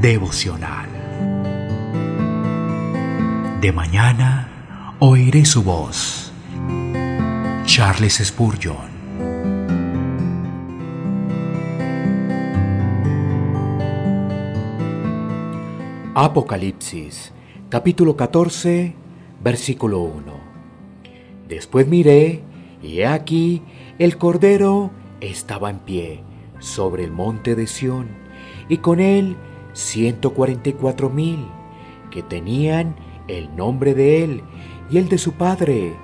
devocional. De mañana oiré su voz. Charles Spurgeon. Apocalipsis, capítulo 14, versículo 1. Después miré, y he aquí, el Cordero estaba en pie sobre el monte de Sión, y con él ciento cuarenta y cuatro mil, que tenían el nombre de él y el de su padre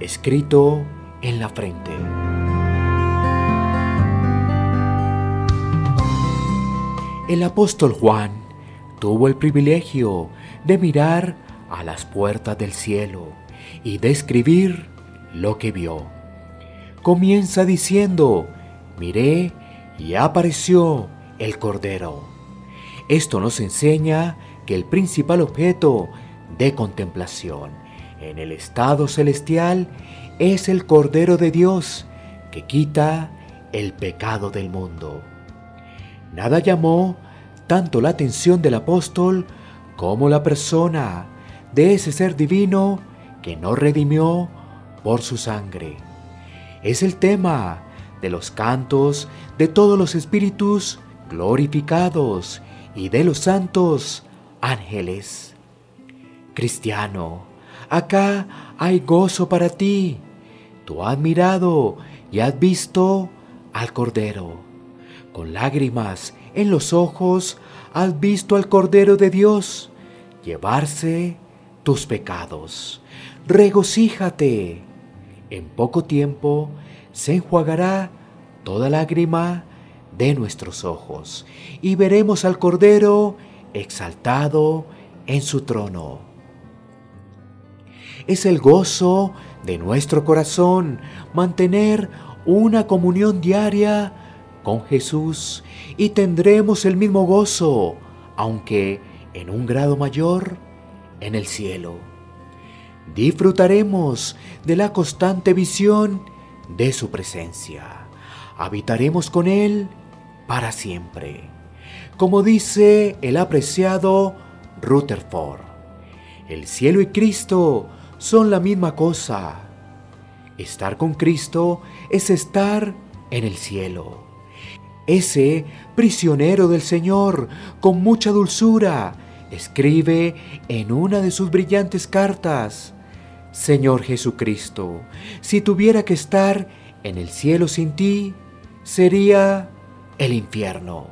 escrito en la frente. El apóstol Juan tuvo el privilegio de mirar a las puertas del cielo y de escribir lo que vio. Comienza diciendo, miré y apareció el Cordero. Esto nos enseña que el principal objeto de contemplación en el estado celestial es el Cordero de Dios que quita el pecado del mundo. Nada llamó tanto la atención del apóstol como la persona de ese ser divino que nos redimió por su sangre. Es el tema de los cantos de todos los espíritus glorificados y de los santos ángeles. Cristiano, acá hay gozo para ti. Tú has mirado y has visto al Cordero. Con lágrimas en los ojos has visto al Cordero de Dios llevarse tus pecados. Regocíjate. En poco tiempo se enjuagará toda lágrima de nuestros ojos y veremos al Cordero exaltado en su trono. Es el gozo de nuestro corazón mantener una comunión diaria con Jesús y tendremos el mismo gozo, aunque en un grado mayor, en el cielo. Disfrutaremos de la constante visión de su presencia. Habitaremos con Él para siempre. Como dice el apreciado Rutherford, el cielo y Cristo son la misma cosa. Estar con Cristo es estar en el cielo. Ese prisionero del Señor, con mucha dulzura, escribe en una de sus brillantes cartas, Señor Jesucristo, si tuviera que estar en el cielo sin ti, sería el infierno.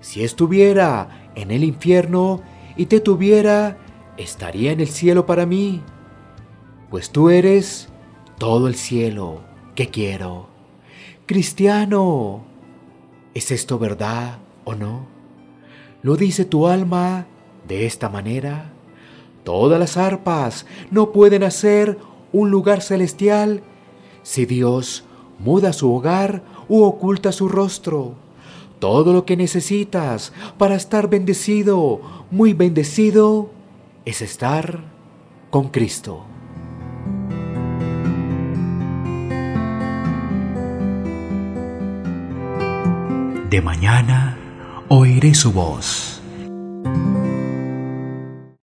Si estuviera en el infierno y te tuviera, estaría en el cielo para mí, pues tú eres todo el cielo que quiero. Cristiano, ¿es esto verdad o no? ¿Lo dice tu alma de esta manera? Todas las arpas no pueden hacer un lugar celestial si Dios muda su hogar u oculta su rostro. Todo lo que necesitas para estar bendecido, muy bendecido, es estar con Cristo. De mañana oiré su voz